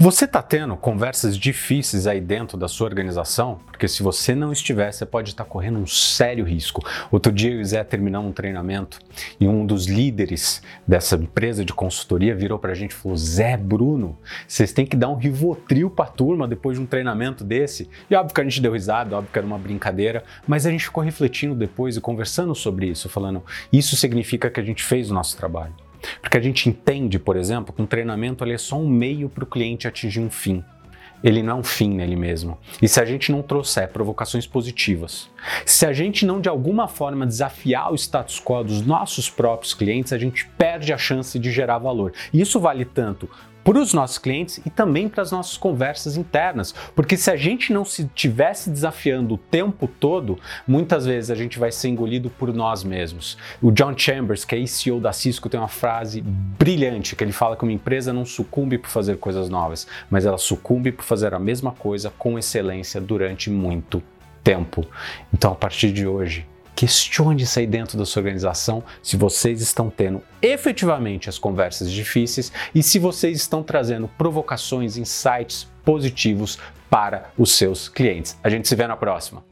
Você está tendo conversas difíceis aí dentro da sua organização? Porque se você não estiver, você pode estar tá correndo um sério risco. Outro dia eu e o Zé terminamos um treinamento e um dos líderes dessa empresa de consultoria virou para a gente e falou: Zé, Bruno, vocês têm que dar um rivotril para a turma depois de um treinamento desse. E óbvio que a gente deu risada, óbvio que era uma brincadeira, mas a gente ficou refletindo depois e conversando sobre isso, falando: isso significa que a gente fez o nosso trabalho. Porque a gente entende, por exemplo, que um treinamento é só um meio para o cliente atingir um fim. Ele não é um fim nele mesmo. E se a gente não trouxer provocações positivas, se a gente não de alguma forma desafiar o status quo dos nossos próprios clientes, a gente perde a chance de gerar valor. E isso vale tanto para os nossos clientes e também para as nossas conversas internas. Porque se a gente não se tivesse desafiando o tempo todo, muitas vezes a gente vai ser engolido por nós mesmos. O John Chambers, que é CEO da Cisco, tem uma frase brilhante que ele fala que uma empresa não sucumbe por fazer coisas novas, mas ela sucumbe por fazer a mesma coisa com excelência durante muito tempo. Então, a partir de hoje, Questione isso aí dentro da sua organização se vocês estão tendo efetivamente as conversas difíceis e se vocês estão trazendo provocações, insights positivos para os seus clientes. A gente se vê na próxima.